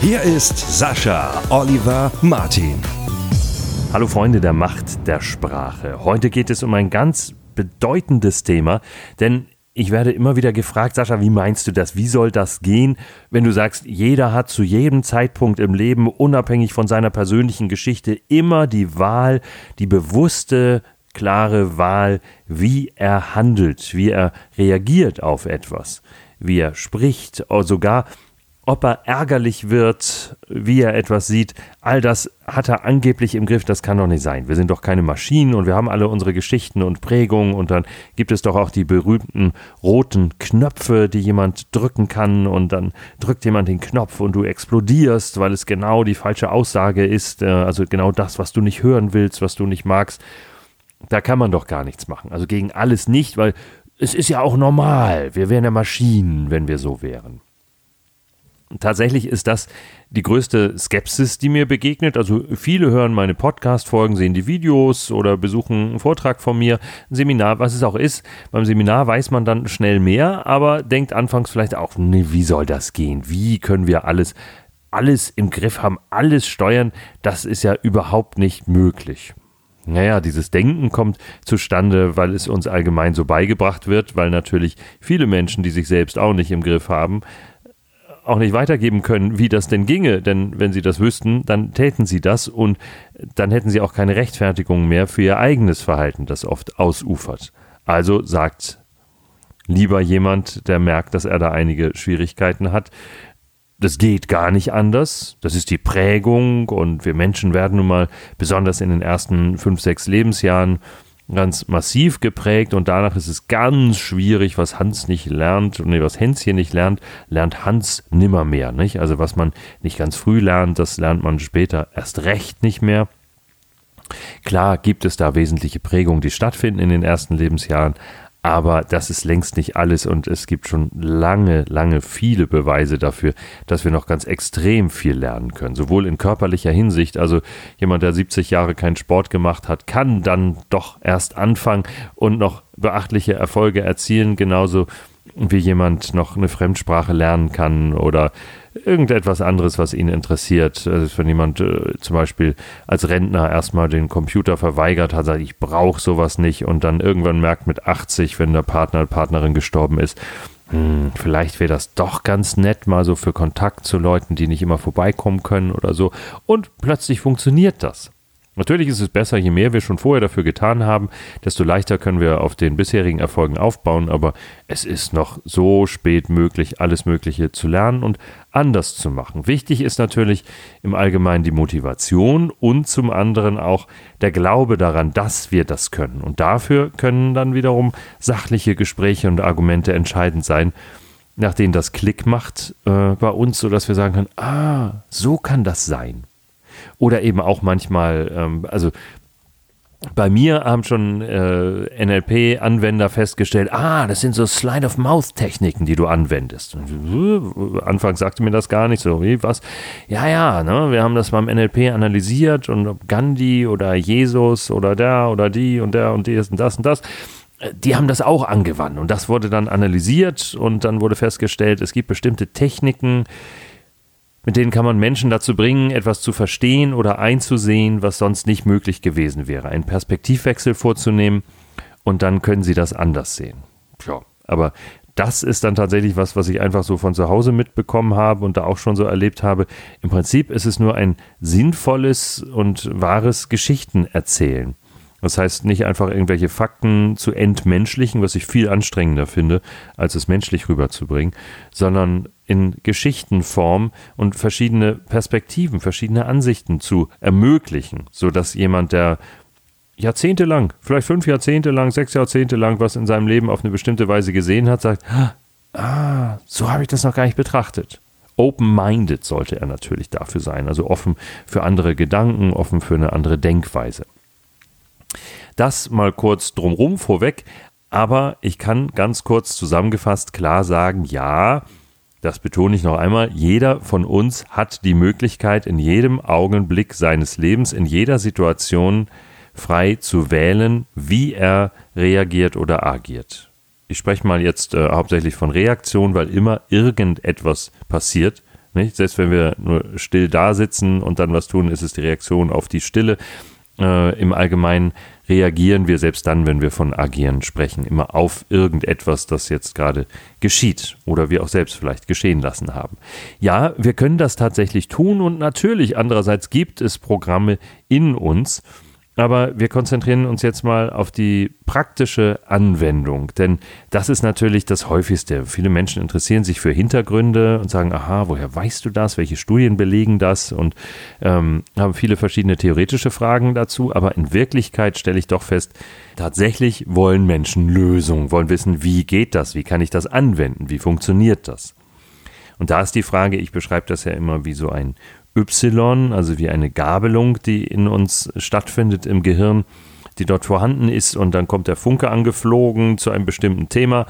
Hier ist Sascha Oliver Martin. Hallo Freunde der Macht der Sprache. Heute geht es um ein ganz bedeutendes Thema, denn ich werde immer wieder gefragt, Sascha, wie meinst du das? Wie soll das gehen, wenn du sagst, jeder hat zu jedem Zeitpunkt im Leben, unabhängig von seiner persönlichen Geschichte, immer die Wahl, die bewusste, klare Wahl, wie er handelt, wie er reagiert auf etwas, wie er spricht, sogar ob er ärgerlich wird, wie er etwas sieht, all das hat er angeblich im Griff, das kann doch nicht sein. Wir sind doch keine Maschinen und wir haben alle unsere Geschichten und Prägungen und dann gibt es doch auch die berühmten roten Knöpfe, die jemand drücken kann und dann drückt jemand den Knopf und du explodierst, weil es genau die falsche Aussage ist, äh, also genau das, was du nicht hören willst, was du nicht magst. Da kann man doch gar nichts machen. Also gegen alles nicht, weil es ist ja auch normal. Wir wären ja Maschinen, wenn wir so wären. Tatsächlich ist das die größte Skepsis, die mir begegnet. Also viele hören meine Podcast-Folgen, sehen die Videos oder besuchen einen Vortrag von mir, ein Seminar, was es auch ist. Beim Seminar weiß man dann schnell mehr, aber denkt anfangs vielleicht auch, nee, wie soll das gehen? Wie können wir alles, alles im Griff haben, alles steuern? Das ist ja überhaupt nicht möglich. Naja, dieses Denken kommt zustande, weil es uns allgemein so beigebracht wird, weil natürlich viele Menschen, die sich selbst auch nicht im Griff haben, auch nicht weitergeben können, wie das denn ginge. Denn wenn sie das wüssten, dann täten sie das und dann hätten sie auch keine Rechtfertigung mehr für ihr eigenes Verhalten, das oft ausufert. Also sagt lieber jemand, der merkt, dass er da einige Schwierigkeiten hat, das geht gar nicht anders. Das ist die Prägung und wir Menschen werden nun mal besonders in den ersten fünf, sechs Lebensjahren ganz massiv geprägt und danach ist es ganz schwierig, was Hans nicht lernt, nee, was Hänschen nicht lernt, lernt Hans nimmermehr, nicht? Also was man nicht ganz früh lernt, das lernt man später erst recht nicht mehr. Klar gibt es da wesentliche Prägungen, die stattfinden in den ersten Lebensjahren, aber das ist längst nicht alles und es gibt schon lange, lange viele Beweise dafür, dass wir noch ganz extrem viel lernen können. Sowohl in körperlicher Hinsicht, also jemand, der 70 Jahre keinen Sport gemacht hat, kann dann doch erst anfangen und noch beachtliche Erfolge erzielen, genauso wie jemand noch eine Fremdsprache lernen kann oder irgendetwas anderes, was ihn interessiert. Also wenn jemand äh, zum Beispiel als Rentner erstmal den Computer verweigert hat, sagt, ich brauche sowas nicht und dann irgendwann merkt mit 80, wenn der Partner, Partnerin gestorben ist, hm, vielleicht wäre das doch ganz nett, mal so für Kontakt zu Leuten, die nicht immer vorbeikommen können oder so. Und plötzlich funktioniert das. Natürlich ist es besser, je mehr wir schon vorher dafür getan haben, desto leichter können wir auf den bisherigen Erfolgen aufbauen, aber es ist noch so spät möglich, alles Mögliche zu lernen und anders zu machen. Wichtig ist natürlich im Allgemeinen die Motivation und zum anderen auch der Glaube daran, dass wir das können. Und dafür können dann wiederum sachliche Gespräche und Argumente entscheidend sein, nach denen das Klick macht äh, bei uns, sodass wir sagen können, ah, so kann das sein. Oder eben auch manchmal, ähm, also bei mir haben schon äh, NLP-Anwender festgestellt, ah, das sind so Slide-of-Mouth-Techniken, die du anwendest. Äh, Anfangs sagte mir das gar nicht so, wie was? Ja, ja, ne, wir haben das beim NLP analysiert und ob Gandhi oder Jesus oder der oder die und der und die ist und das und das, äh, die haben das auch angewandt und das wurde dann analysiert und dann wurde festgestellt, es gibt bestimmte Techniken, mit denen kann man Menschen dazu bringen, etwas zu verstehen oder einzusehen, was sonst nicht möglich gewesen wäre. Einen Perspektivwechsel vorzunehmen und dann können sie das anders sehen. Ja, aber das ist dann tatsächlich was, was ich einfach so von zu Hause mitbekommen habe und da auch schon so erlebt habe. Im Prinzip ist es nur ein sinnvolles und wahres Geschichtenerzählen. Das heißt, nicht einfach irgendwelche Fakten zu entmenschlichen, was ich viel anstrengender finde, als es menschlich rüberzubringen, sondern in Geschichtenform und verschiedene Perspektiven, verschiedene Ansichten zu ermöglichen, sodass jemand, der jahrzehntelang, vielleicht fünf Jahrzehnte lang, sechs Jahrzehnte lang was in seinem Leben auf eine bestimmte Weise gesehen hat, sagt, ah, so habe ich das noch gar nicht betrachtet. Open-minded sollte er natürlich dafür sein, also offen für andere Gedanken, offen für eine andere Denkweise. Das mal kurz drumrum vorweg, aber ich kann ganz kurz zusammengefasst klar sagen, ja, das betone ich noch einmal, jeder von uns hat die Möglichkeit, in jedem Augenblick seines Lebens, in jeder Situation frei zu wählen, wie er reagiert oder agiert. Ich spreche mal jetzt äh, hauptsächlich von Reaktion, weil immer irgendetwas passiert. Nicht? Selbst wenn wir nur still da sitzen und dann was tun, ist es die Reaktion auf die Stille. Äh, Im Allgemeinen reagieren wir selbst dann, wenn wir von agieren sprechen, immer auf irgendetwas, das jetzt gerade geschieht oder wir auch selbst vielleicht geschehen lassen haben. Ja, wir können das tatsächlich tun und natürlich andererseits gibt es Programme in uns, aber wir konzentrieren uns jetzt mal auf die praktische Anwendung, denn das ist natürlich das häufigste. Viele Menschen interessieren sich für Hintergründe und sagen, aha, woher weißt du das? Welche Studien belegen das? Und ähm, haben viele verschiedene theoretische Fragen dazu. Aber in Wirklichkeit stelle ich doch fest, tatsächlich wollen Menschen Lösungen, wollen wissen, wie geht das? Wie kann ich das anwenden? Wie funktioniert das? Und da ist die Frage, ich beschreibe das ja immer wie so ein Y, also wie eine Gabelung, die in uns stattfindet im Gehirn, die dort vorhanden ist und dann kommt der Funke angeflogen zu einem bestimmten Thema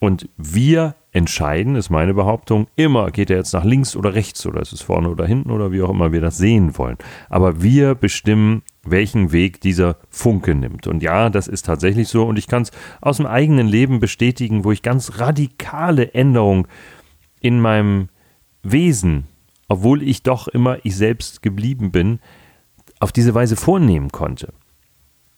und wir entscheiden, ist meine Behauptung, immer geht er jetzt nach links oder rechts oder ist es vorne oder hinten oder wie auch immer wir das sehen wollen. Aber wir bestimmen, welchen Weg dieser Funke nimmt. Und ja, das ist tatsächlich so und ich kann es aus dem eigenen Leben bestätigen, wo ich ganz radikale Änderungen in meinem Wesen obwohl ich doch immer ich selbst geblieben bin, auf diese Weise vornehmen konnte.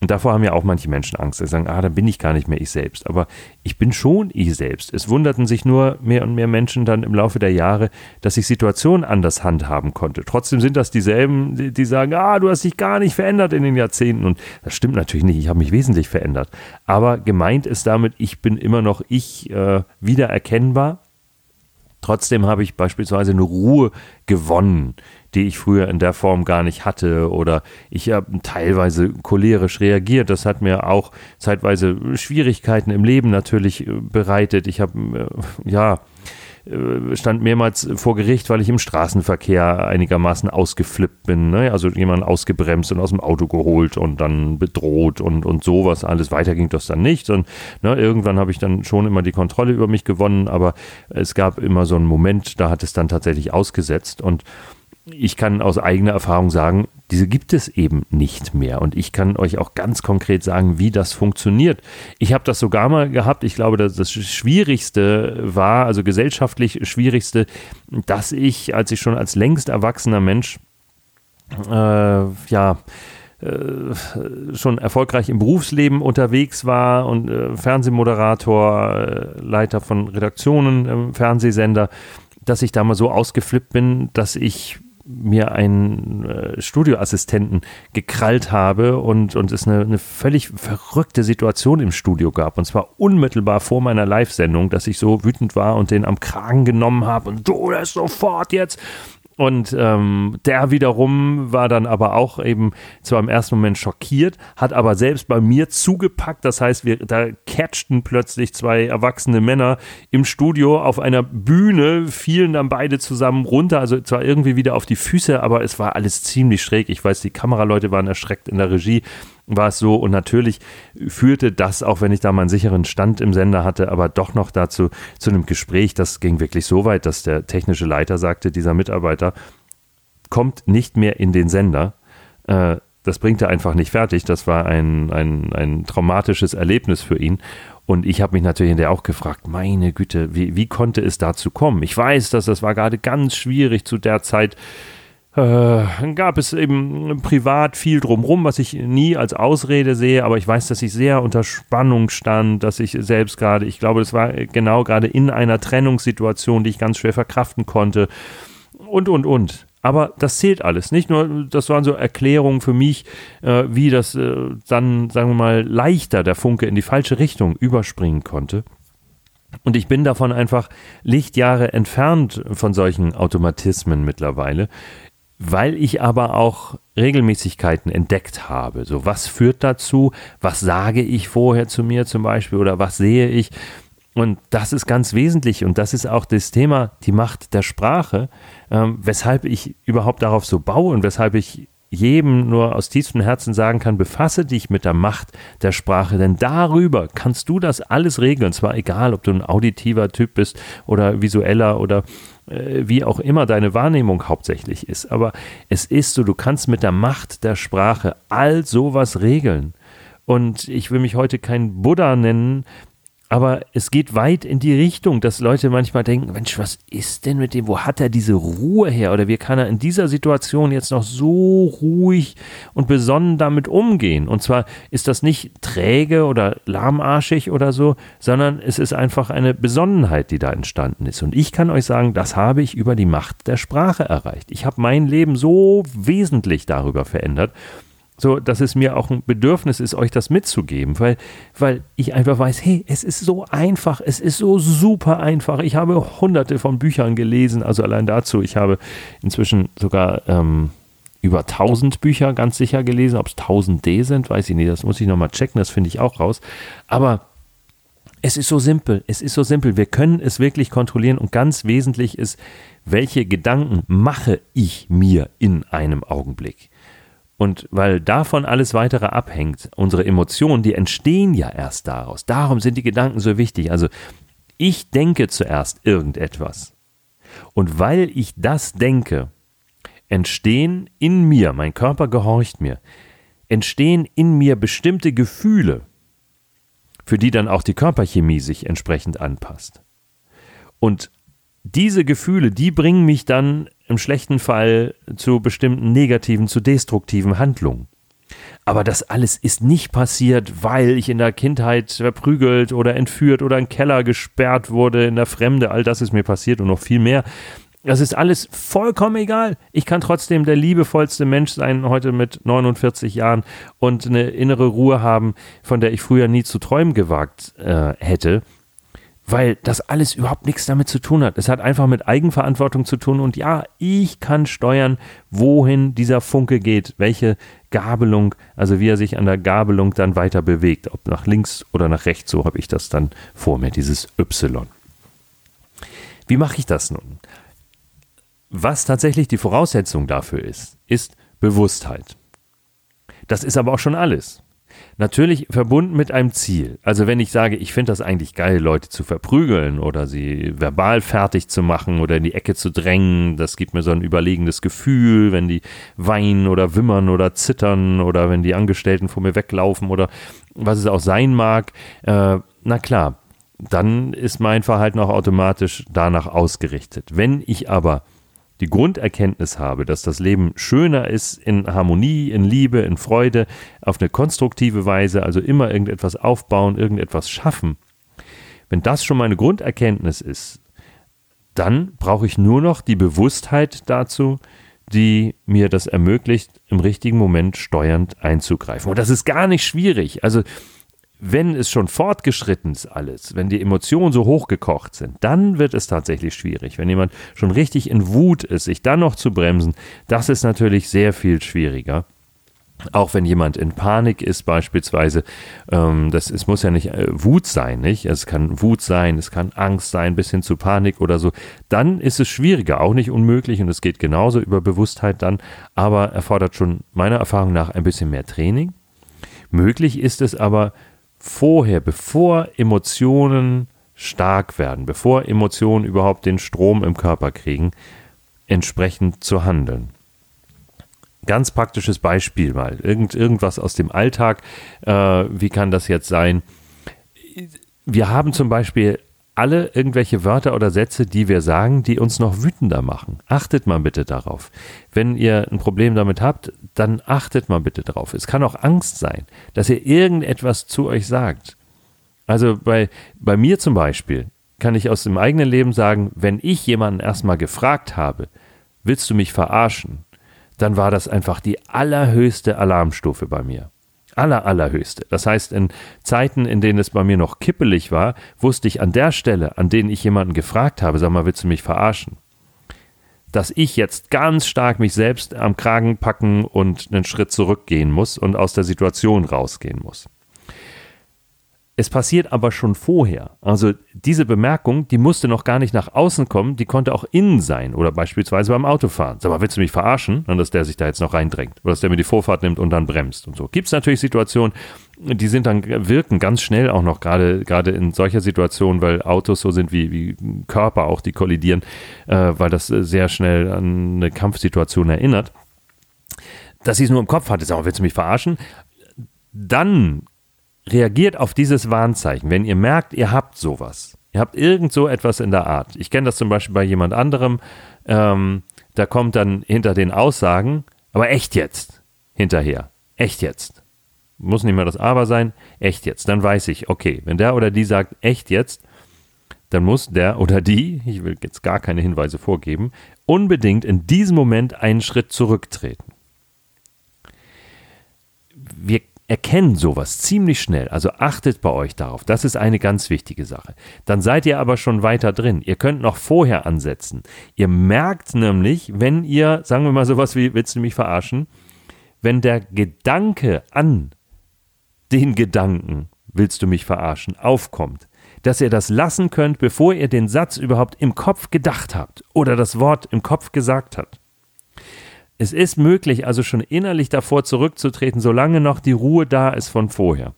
Und davor haben ja auch manche Menschen Angst. Sie sagen, ah, dann bin ich gar nicht mehr ich selbst. Aber ich bin schon ich selbst. Es wunderten sich nur mehr und mehr Menschen dann im Laufe der Jahre, dass ich Situationen anders handhaben konnte. Trotzdem sind das dieselben, die, die sagen, ah, du hast dich gar nicht verändert in den Jahrzehnten. Und das stimmt natürlich nicht. Ich habe mich wesentlich verändert. Aber gemeint ist damit, ich bin immer noch ich äh, wiedererkennbar Trotzdem habe ich beispielsweise eine Ruhe gewonnen, die ich früher in der Form gar nicht hatte. Oder ich habe teilweise cholerisch reagiert. Das hat mir auch zeitweise Schwierigkeiten im Leben natürlich äh, bereitet. Ich habe, äh, ja, stand mehrmals vor Gericht, weil ich im Straßenverkehr einigermaßen ausgeflippt bin. Ne? Also jemand ausgebremst und aus dem Auto geholt und dann bedroht und, und sowas alles. Weiter ging das dann nicht. Und ne, irgendwann habe ich dann schon immer die Kontrolle über mich gewonnen, aber es gab immer so einen Moment, da hat es dann tatsächlich ausgesetzt. Und ich kann aus eigener Erfahrung sagen, diese gibt es eben nicht mehr. Und ich kann euch auch ganz konkret sagen, wie das funktioniert. Ich habe das sogar mal gehabt. Ich glaube, das Schwierigste war, also gesellschaftlich Schwierigste, dass ich, als ich schon als längst erwachsener Mensch, äh, ja, äh, schon erfolgreich im Berufsleben unterwegs war und äh, Fernsehmoderator, äh, Leiter von Redaktionen Fernsehsender, dass ich da mal so ausgeflippt bin, dass ich mir einen äh, Studioassistenten gekrallt habe und, und es eine, eine völlig verrückte Situation im Studio gab. Und zwar unmittelbar vor meiner Live-Sendung, dass ich so wütend war und den am Kragen genommen habe und du das sofort jetzt. Und ähm, der wiederum war dann aber auch eben zwar im ersten Moment schockiert, hat aber selbst bei mir zugepackt. Das heißt, wir da catchten plötzlich zwei erwachsene Männer im Studio auf einer Bühne, fielen dann beide zusammen runter. Also zwar irgendwie wieder auf die Füße, aber es war alles ziemlich schräg. Ich weiß, die Kameraleute waren erschreckt in der Regie war es so. Und natürlich führte das, auch wenn ich da meinen sicheren Stand im Sender hatte, aber doch noch dazu, zu einem Gespräch. Das ging wirklich so weit, dass der technische Leiter sagte, dieser Mitarbeiter kommt nicht mehr in den Sender. Äh, das bringt er einfach nicht fertig. Das war ein, ein, ein traumatisches Erlebnis für ihn. Und ich habe mich natürlich hinterher auch gefragt, meine Güte, wie, wie konnte es dazu kommen? Ich weiß, dass das war gerade ganz schwierig zu der Zeit äh, gab es eben privat viel drumrum, was ich nie als Ausrede sehe, aber ich weiß, dass ich sehr unter Spannung stand, dass ich selbst gerade, ich glaube, das war genau gerade in einer Trennungssituation, die ich ganz schwer verkraften konnte und, und, und. Aber das zählt alles. Nicht nur, das waren so Erklärungen für mich, äh, wie das äh, dann, sagen wir mal, leichter der Funke in die falsche Richtung überspringen konnte. Und ich bin davon einfach Lichtjahre entfernt von solchen Automatismen mittlerweile weil ich aber auch Regelmäßigkeiten entdeckt habe. So, was führt dazu? Was sage ich vorher zu mir zum Beispiel oder was sehe ich? Und das ist ganz wesentlich und das ist auch das Thema, die Macht der Sprache, ähm, weshalb ich überhaupt darauf so baue und weshalb ich jedem nur aus tiefstem Herzen sagen kann, befasse dich mit der Macht der Sprache, denn darüber kannst du das alles regeln. Zwar egal, ob du ein auditiver Typ bist oder visueller oder wie auch immer deine Wahrnehmung hauptsächlich ist. Aber es ist so, du kannst mit der Macht der Sprache all sowas regeln. Und ich will mich heute kein Buddha nennen, aber es geht weit in die Richtung, dass Leute manchmal denken, Mensch, was ist denn mit dem, wo hat er diese Ruhe her oder wie kann er in dieser Situation jetzt noch so ruhig und besonnen damit umgehen? Und zwar ist das nicht träge oder lahmarschig oder so, sondern es ist einfach eine Besonnenheit, die da entstanden ist. Und ich kann euch sagen, das habe ich über die Macht der Sprache erreicht. Ich habe mein Leben so wesentlich darüber verändert so, dass es mir auch ein Bedürfnis ist, euch das mitzugeben, weil, weil ich einfach weiß, hey, es ist so einfach, es ist so super einfach. Ich habe hunderte von Büchern gelesen, also allein dazu, ich habe inzwischen sogar ähm, über 1000 Bücher ganz sicher gelesen. Ob es 1000 D sind, weiß ich nicht, das muss ich nochmal checken, das finde ich auch raus. Aber es ist so simpel, es ist so simpel. Wir können es wirklich kontrollieren und ganz wesentlich ist, welche Gedanken mache ich mir in einem Augenblick. Und weil davon alles weitere abhängt, unsere Emotionen, die entstehen ja erst daraus. Darum sind die Gedanken so wichtig. Also ich denke zuerst irgendetwas. Und weil ich das denke, entstehen in mir, mein Körper gehorcht mir, entstehen in mir bestimmte Gefühle, für die dann auch die Körperchemie sich entsprechend anpasst. Und diese Gefühle, die bringen mich dann im schlechten Fall zu bestimmten negativen, zu destruktiven Handlungen. Aber das alles ist nicht passiert, weil ich in der Kindheit verprügelt oder entführt oder in Keller gesperrt wurde, in der Fremde. All das ist mir passiert und noch viel mehr. Das ist alles vollkommen egal. Ich kann trotzdem der liebevollste Mensch sein, heute mit 49 Jahren und eine innere Ruhe haben, von der ich früher nie zu träumen gewagt äh, hätte weil das alles überhaupt nichts damit zu tun hat. Es hat einfach mit Eigenverantwortung zu tun und ja, ich kann steuern, wohin dieser Funke geht, welche Gabelung, also wie er sich an der Gabelung dann weiter bewegt, ob nach links oder nach rechts, so habe ich das dann vor mir, dieses Y. Wie mache ich das nun? Was tatsächlich die Voraussetzung dafür ist, ist Bewusstheit. Das ist aber auch schon alles. Natürlich verbunden mit einem Ziel. Also wenn ich sage, ich finde das eigentlich geil, Leute zu verprügeln oder sie verbal fertig zu machen oder in die Ecke zu drängen, das gibt mir so ein überlegendes Gefühl, wenn die weinen oder wimmern oder zittern oder wenn die Angestellten vor mir weglaufen oder was es auch sein mag. Äh, na klar, dann ist mein Verhalten auch automatisch danach ausgerichtet. Wenn ich aber die Grunderkenntnis habe, dass das Leben schöner ist in Harmonie, in Liebe, in Freude, auf eine konstruktive Weise, also immer irgendetwas aufbauen, irgendetwas schaffen, wenn das schon meine Grunderkenntnis ist, dann brauche ich nur noch die Bewusstheit dazu, die mir das ermöglicht, im richtigen Moment steuernd einzugreifen. Und das ist gar nicht schwierig. Also wenn es schon fortgeschritten ist alles, wenn die Emotionen so hochgekocht sind, dann wird es tatsächlich schwierig. Wenn jemand schon richtig in Wut ist, sich dann noch zu bremsen, das ist natürlich sehr viel schwieriger. Auch wenn jemand in Panik ist, beispielsweise, ähm, das es muss ja nicht äh, Wut sein, nicht? Es kann Wut sein, es kann Angst sein, bis hin zu Panik oder so. Dann ist es schwieriger, auch nicht unmöglich und es geht genauso über Bewusstheit dann, aber erfordert schon meiner Erfahrung nach ein bisschen mehr Training. Möglich ist es aber, vorher, bevor Emotionen stark werden, bevor Emotionen überhaupt den Strom im Körper kriegen, entsprechend zu handeln. Ganz praktisches Beispiel mal, Irgend, irgendwas aus dem Alltag. Äh, wie kann das jetzt sein? Wir haben zum Beispiel alle irgendwelche Wörter oder Sätze, die wir sagen, die uns noch wütender machen. Achtet mal bitte darauf. Wenn ihr ein Problem damit habt, dann achtet mal bitte darauf. Es kann auch Angst sein, dass ihr irgendetwas zu euch sagt. Also bei, bei mir zum Beispiel kann ich aus dem eigenen Leben sagen, wenn ich jemanden erstmal gefragt habe, willst du mich verarschen, dann war das einfach die allerhöchste Alarmstufe bei mir aller, allerhöchste. Das heißt, in Zeiten, in denen es bei mir noch kippelig war, wusste ich an der Stelle, an denen ich jemanden gefragt habe, sag mal, willst du mich verarschen? Dass ich jetzt ganz stark mich selbst am Kragen packen und einen Schritt zurückgehen muss und aus der Situation rausgehen muss. Es passiert aber schon vorher. Also diese Bemerkung, die musste noch gar nicht nach außen kommen, die konnte auch innen sein oder beispielsweise beim Autofahren. Sag mal, willst du mich verarschen? Dass der sich da jetzt noch reindrängt oder dass der mir die Vorfahrt nimmt und dann bremst und so. Gibt es natürlich Situationen, die sind dann, wirken ganz schnell auch noch, gerade, gerade in solcher Situation, weil Autos so sind wie, wie Körper auch, die kollidieren, äh, weil das sehr schnell an eine Kampfsituation erinnert. Dass sie es nur im Kopf hatte, mal, willst du mich verarschen? Dann reagiert auf dieses Warnzeichen, wenn ihr merkt, ihr habt sowas. Ihr habt irgend so etwas in der Art. Ich kenne das zum Beispiel bei jemand anderem. Ähm, da kommt dann hinter den Aussagen, aber echt jetzt, hinterher. Echt jetzt. Muss nicht mal das Aber sein, echt jetzt. Dann weiß ich, okay, wenn der oder die sagt, echt jetzt, dann muss der oder die, ich will jetzt gar keine Hinweise vorgeben, unbedingt in diesem Moment einen Schritt zurücktreten. Wir erkennen sowas ziemlich schnell. Also achtet bei euch darauf. Das ist eine ganz wichtige Sache. Dann seid ihr aber schon weiter drin. Ihr könnt noch vorher ansetzen. Ihr merkt nämlich, wenn ihr, sagen wir mal sowas wie, willst du mich verarschen? Wenn der Gedanke an den Gedanken, willst du mich verarschen, aufkommt, dass ihr das lassen könnt, bevor ihr den Satz überhaupt im Kopf gedacht habt oder das Wort im Kopf gesagt habt. Es ist möglich, also schon innerlich davor zurückzutreten, solange noch die Ruhe da ist von vorher.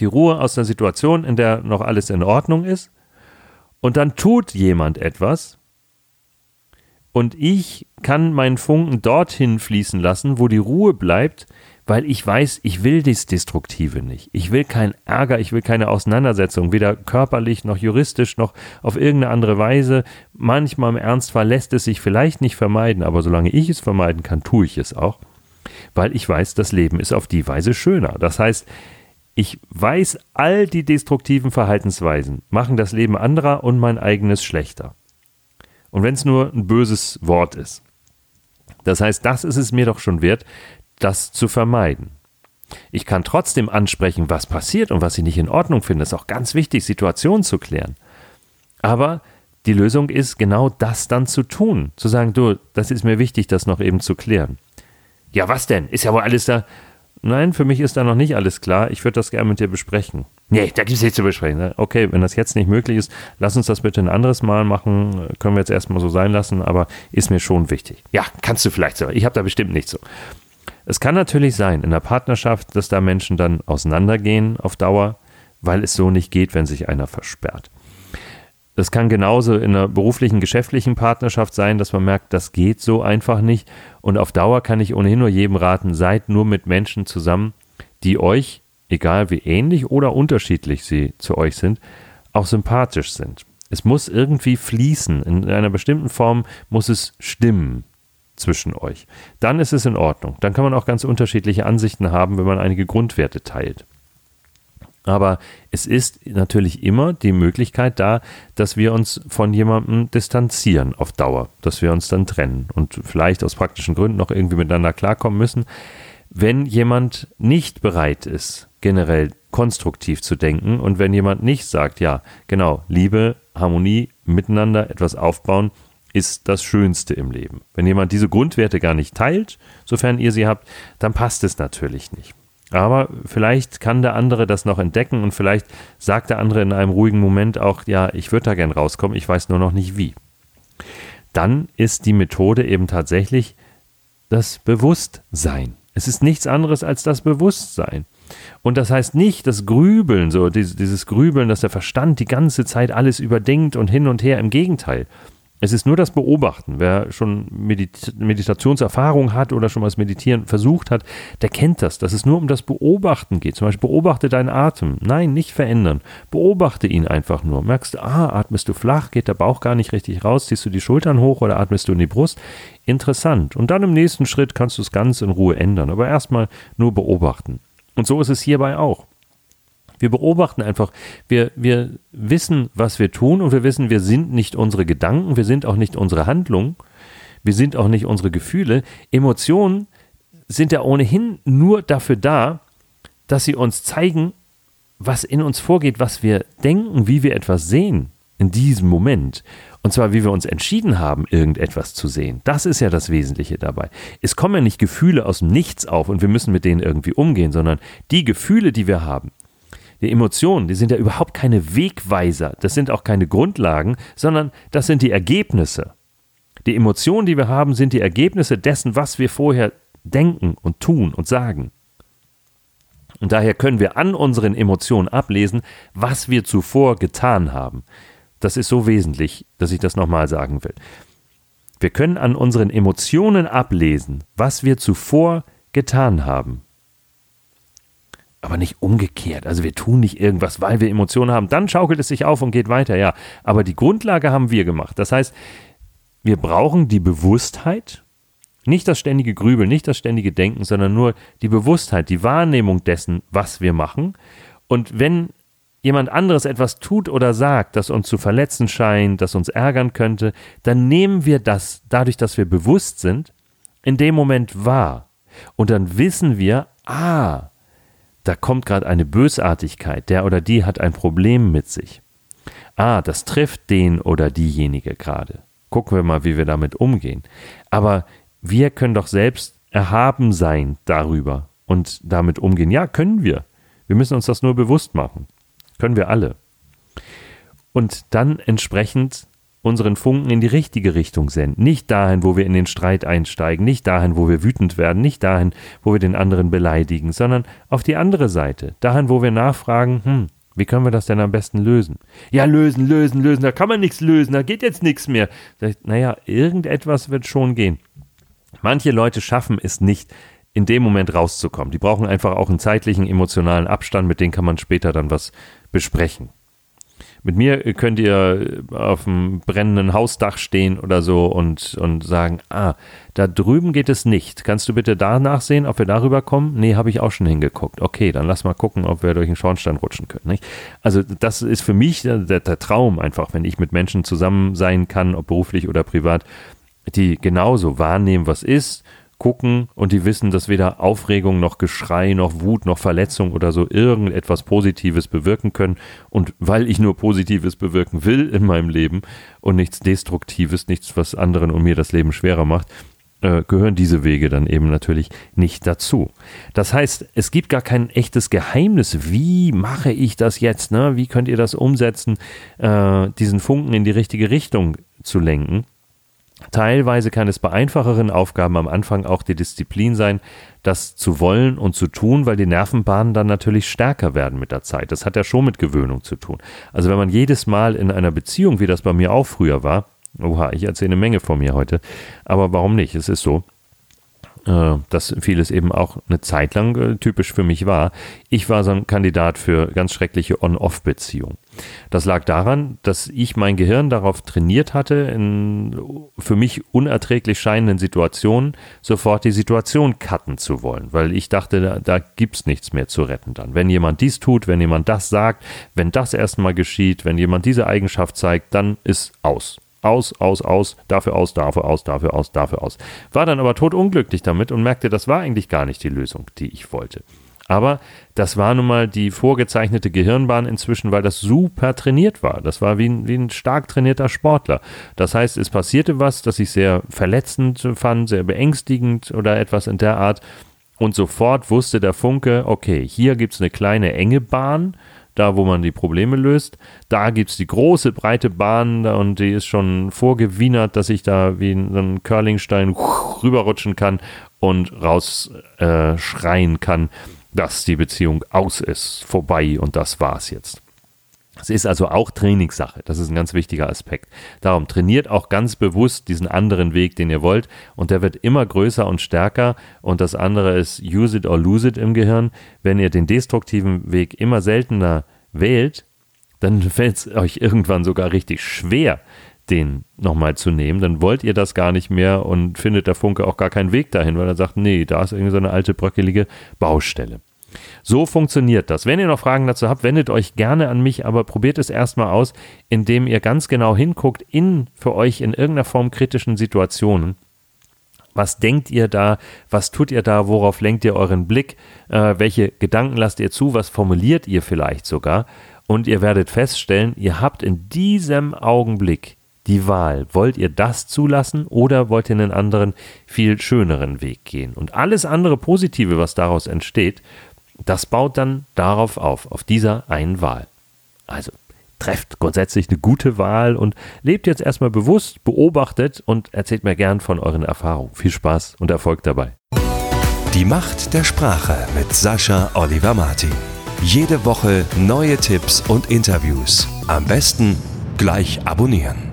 Die Ruhe aus der Situation, in der noch alles in Ordnung ist. Und dann tut jemand etwas. Und ich kann meinen Funken dorthin fließen lassen, wo die Ruhe bleibt, weil ich weiß, ich will das Destruktive nicht. Ich will keinen Ärger, ich will keine Auseinandersetzung, weder körperlich noch juristisch noch auf irgendeine andere Weise. Manchmal im Ernstfall lässt es sich vielleicht nicht vermeiden, aber solange ich es vermeiden kann, tue ich es auch, weil ich weiß, das Leben ist auf die Weise schöner. Das heißt, ich weiß, all die destruktiven Verhaltensweisen machen das Leben anderer und mein eigenes schlechter. Und wenn es nur ein böses Wort ist. Das heißt, das ist es mir doch schon wert, das zu vermeiden. Ich kann trotzdem ansprechen, was passiert und was ich nicht in Ordnung finde. Es ist auch ganz wichtig, Situationen zu klären. Aber die Lösung ist genau das dann zu tun. Zu sagen, du, das ist mir wichtig, das noch eben zu klären. Ja, was denn? Ist ja wohl alles da. Nein, für mich ist da noch nicht alles klar. Ich würde das gerne mit dir besprechen. Nee, da gibt es nichts zu besprechen. Okay, wenn das jetzt nicht möglich ist, lass uns das bitte ein anderes Mal machen. Können wir jetzt erstmal so sein lassen, aber ist mir schon wichtig. Ja, kannst du vielleicht so. Ich habe da bestimmt nicht so. Es kann natürlich sein in der Partnerschaft, dass da Menschen dann auseinandergehen auf Dauer, weil es so nicht geht, wenn sich einer versperrt. Es kann genauso in einer beruflichen, geschäftlichen Partnerschaft sein, dass man merkt, das geht so einfach nicht. Und auf Dauer kann ich ohnehin nur jedem raten, seid nur mit Menschen zusammen, die euch, egal wie ähnlich oder unterschiedlich sie zu euch sind, auch sympathisch sind. Es muss irgendwie fließen. In einer bestimmten Form muss es stimmen zwischen euch. Dann ist es in Ordnung. Dann kann man auch ganz unterschiedliche Ansichten haben, wenn man einige Grundwerte teilt. Aber es ist natürlich immer die Möglichkeit da, dass wir uns von jemandem distanzieren auf Dauer, dass wir uns dann trennen und vielleicht aus praktischen Gründen noch irgendwie miteinander klarkommen müssen. Wenn jemand nicht bereit ist, generell konstruktiv zu denken und wenn jemand nicht sagt, ja, genau, Liebe, Harmonie, miteinander etwas aufbauen, ist das Schönste im Leben. Wenn jemand diese Grundwerte gar nicht teilt, sofern ihr sie habt, dann passt es natürlich nicht. Aber vielleicht kann der andere das noch entdecken und vielleicht sagt der andere in einem ruhigen Moment auch, ja, ich würde da gern rauskommen, ich weiß nur noch nicht wie. Dann ist die Methode eben tatsächlich das Bewusstsein. Es ist nichts anderes als das Bewusstsein. Und das heißt nicht das Grübeln, so dieses Grübeln, dass der Verstand die ganze Zeit alles überdenkt und hin und her. Im Gegenteil. Es ist nur das Beobachten. Wer schon Medit Meditationserfahrung hat oder schon mal das Meditieren versucht hat, der kennt das, dass es nur um das Beobachten geht. Zum Beispiel beobachte deinen Atem. Nein, nicht verändern. Beobachte ihn einfach nur. Merkst du, ah, atmest du flach, geht der Bauch gar nicht richtig raus, ziehst du die Schultern hoch oder atmest du in die Brust? Interessant. Und dann im nächsten Schritt kannst du es ganz in Ruhe ändern. Aber erstmal nur beobachten. Und so ist es hierbei auch. Wir beobachten einfach, wir, wir wissen, was wir tun und wir wissen, wir sind nicht unsere Gedanken, wir sind auch nicht unsere Handlungen, wir sind auch nicht unsere Gefühle. Emotionen sind ja ohnehin nur dafür da, dass sie uns zeigen, was in uns vorgeht, was wir denken, wie wir etwas sehen in diesem Moment. Und zwar, wie wir uns entschieden haben, irgendetwas zu sehen. Das ist ja das Wesentliche dabei. Es kommen ja nicht Gefühle aus dem Nichts auf und wir müssen mit denen irgendwie umgehen, sondern die Gefühle, die wir haben, Die Emotionen, die sind ja überhaupt keine Wegweiser, das sind auch keine Grundlagen, sondern das sind die Ergebnisse. Die Emotionen, die wir haben, sind die Ergebnisse dessen, was wir vorher denken und tun und sagen. Und daher können wir an unseren Emotionen ablesen, was wir zuvor getan haben. Das ist so wesentlich, dass ich das nochmal sagen will. Wir können an unseren Emotionen ablesen, was wir zuvor getan haben. Aber nicht umgekehrt. Also wir tun nicht irgendwas, weil wir Emotionen haben. Dann schaukelt es sich auf und geht weiter, ja. Aber die Grundlage haben wir gemacht. Das heißt, wir brauchen die Bewusstheit, nicht das ständige Grübeln, nicht das ständige Denken, sondern nur die Bewusstheit, die Wahrnehmung dessen, was wir machen. Und wenn jemand anderes etwas tut oder sagt, das uns zu verletzen scheint, das uns ärgern könnte, dann nehmen wir das, dadurch, dass wir bewusst sind, in dem Moment wahr. Und dann wissen wir, ah, da kommt gerade eine Bösartigkeit, der oder die hat ein Problem mit sich. Ah, das trifft den oder diejenige gerade. Gucken wir mal, wie wir damit umgehen. Aber wir können doch selbst erhaben sein darüber und damit umgehen. Ja, können wir. Wir müssen uns das nur bewusst machen. Können wir alle. Und dann entsprechend unseren Funken in die richtige Richtung senden. Nicht dahin, wo wir in den Streit einsteigen, nicht dahin, wo wir wütend werden, nicht dahin, wo wir den anderen beleidigen, sondern auf die andere Seite. Dahin, wo wir nachfragen, hm, wie können wir das denn am besten lösen? Ja, lösen, lösen, lösen, da kann man nichts lösen, da geht jetzt nichts mehr. Naja, irgendetwas wird schon gehen. Manche Leute schaffen es nicht, in dem Moment rauszukommen. Die brauchen einfach auch einen zeitlichen, emotionalen Abstand, mit denen kann man später dann was besprechen. Mit mir könnt ihr auf dem brennenden Hausdach stehen oder so und, und sagen, ah, da drüben geht es nicht. Kannst du bitte da nachsehen, ob wir darüber kommen? Nee, habe ich auch schon hingeguckt. Okay, dann lass mal gucken, ob wir durch den Schornstein rutschen können. Nicht? Also das ist für mich der, der Traum einfach, wenn ich mit Menschen zusammen sein kann, ob beruflich oder privat, die genauso wahrnehmen, was ist, gucken und die wissen, dass weder Aufregung noch Geschrei noch Wut noch Verletzung oder so irgendetwas Positives bewirken können. Und weil ich nur Positives bewirken will in meinem Leben und nichts Destruktives, nichts, was anderen und mir das Leben schwerer macht, äh, gehören diese Wege dann eben natürlich nicht dazu. Das heißt, es gibt gar kein echtes Geheimnis. Wie mache ich das jetzt? Ne? Wie könnt ihr das umsetzen, äh, diesen Funken in die richtige Richtung zu lenken? Teilweise kann es bei einfacheren Aufgaben am Anfang auch die Disziplin sein, das zu wollen und zu tun, weil die Nervenbahnen dann natürlich stärker werden mit der Zeit. Das hat ja schon mit Gewöhnung zu tun. Also wenn man jedes Mal in einer Beziehung, wie das bei mir auch früher war, oha, ich erzähle eine Menge von mir heute, aber warum nicht? Es ist so, dass vieles eben auch eine Zeit lang äh, typisch für mich war. Ich war so ein Kandidat für ganz schreckliche On-Off-Beziehungen. Das lag daran, dass ich mein Gehirn darauf trainiert hatte, in für mich unerträglich scheinenden Situationen sofort die Situation cutten zu wollen, weil ich dachte, da, da gibt's nichts mehr zu retten dann. Wenn jemand dies tut, wenn jemand das sagt, wenn das erstmal geschieht, wenn jemand diese Eigenschaft zeigt, dann ist aus aus, aus, aus, dafür aus, dafür aus, dafür aus, dafür aus. War dann aber totunglücklich damit und merkte, das war eigentlich gar nicht die Lösung, die ich wollte. Aber das war nun mal die vorgezeichnete Gehirnbahn inzwischen, weil das super trainiert war. Das war wie ein, wie ein stark trainierter Sportler. Das heißt, es passierte was, das ich sehr verletzend fand, sehr beängstigend oder etwas in der Art. Und sofort wusste der Funke, okay, hier gibt es eine kleine enge Bahn da wo man die Probleme löst. Da gibt es die große, breite Bahn und die ist schon vorgewienert, dass ich da wie ein Curlingstein rüberrutschen kann und rausschreien äh, kann, dass die Beziehung aus ist, vorbei und das war's jetzt. Es ist also auch Trainingssache. Das ist ein ganz wichtiger Aspekt. Darum trainiert auch ganz bewusst diesen anderen Weg, den ihr wollt. Und der wird immer größer und stärker. Und das andere ist use it or lose it im Gehirn. Wenn ihr den destruktiven Weg immer seltener wählt, dann fällt es euch irgendwann sogar richtig schwer, den nochmal zu nehmen. Dann wollt ihr das gar nicht mehr und findet der Funke auch gar keinen Weg dahin, weil er sagt, nee, da ist irgendwie so eine alte bröckelige Baustelle. So funktioniert das. Wenn ihr noch Fragen dazu habt, wendet euch gerne an mich, aber probiert es erstmal aus, indem ihr ganz genau hinguckt in für euch in irgendeiner Form kritischen Situationen. Was denkt ihr da? Was tut ihr da? Worauf lenkt ihr euren Blick? Äh, welche Gedanken lasst ihr zu? Was formuliert ihr vielleicht sogar? Und ihr werdet feststellen, ihr habt in diesem Augenblick die Wahl. Wollt ihr das zulassen oder wollt ihr einen anderen, viel schöneren Weg gehen? Und alles andere Positive, was daraus entsteht, das baut dann darauf auf, auf dieser einen Wahl. Also trefft grundsätzlich eine gute Wahl und lebt jetzt erstmal bewusst, beobachtet und erzählt mir gern von euren Erfahrungen. Viel Spaß und Erfolg dabei. Die Macht der Sprache mit Sascha Oliver Martin. Jede Woche neue Tipps und Interviews. Am besten gleich abonnieren.